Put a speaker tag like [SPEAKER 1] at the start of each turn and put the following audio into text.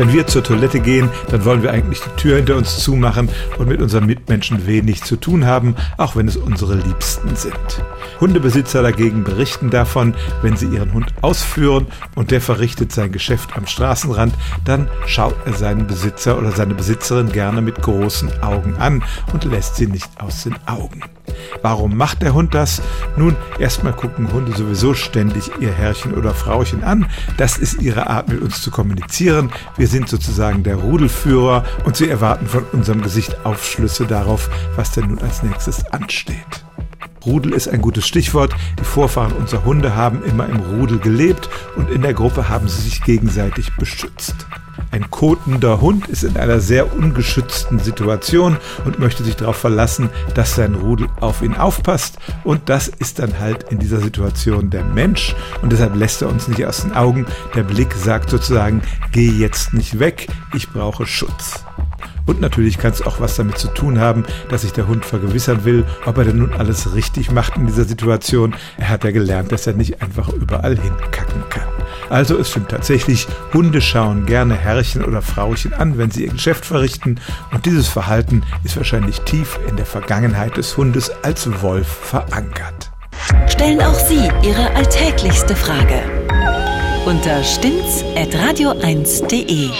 [SPEAKER 1] Wenn wir zur Toilette gehen, dann wollen wir eigentlich die Tür hinter uns zumachen und mit unseren Mitmenschen wenig zu tun haben, auch wenn es unsere Liebsten sind. Hundebesitzer dagegen berichten davon, wenn sie ihren Hund ausführen und der verrichtet sein Geschäft am Straßenrand, dann schaut er seinen Besitzer oder seine Besitzerin gerne mit großen Augen an und lässt sie nicht aus den Augen. Warum macht der Hund das? Nun, erstmal gucken Hunde sowieso ständig ihr Herrchen oder Frauchen an. Das ist ihre Art, mit uns zu kommunizieren. Wir sind sozusagen der Rudelführer und sie erwarten von unserem Gesicht Aufschlüsse darauf, was denn nun als nächstes ansteht. Rudel ist ein gutes Stichwort. Die Vorfahren unserer Hunde haben immer im Rudel gelebt und in der Gruppe haben sie sich gegenseitig beschützt. Ein kotender Hund ist in einer sehr ungeschützten Situation und möchte sich darauf verlassen, dass sein Rudel auf ihn aufpasst. Und das ist dann halt in dieser Situation der Mensch. Und deshalb lässt er uns nicht aus den Augen. Der Blick sagt sozusagen, geh jetzt nicht weg, ich brauche Schutz. Und natürlich kann es auch was damit zu tun haben, dass sich der Hund vergewissern will, ob er denn nun alles richtig macht in dieser Situation. Er hat ja gelernt, dass er nicht einfach überall hinkacken kann. Also es stimmt tatsächlich, Hunde schauen gerne Herrchen oder Frauchen an, wenn sie ihr Geschäft verrichten. Und dieses Verhalten ist wahrscheinlich tief in der Vergangenheit des Hundes als Wolf verankert.
[SPEAKER 2] Stellen auch Sie Ihre alltäglichste Frage unter stimmtz.radio1.de.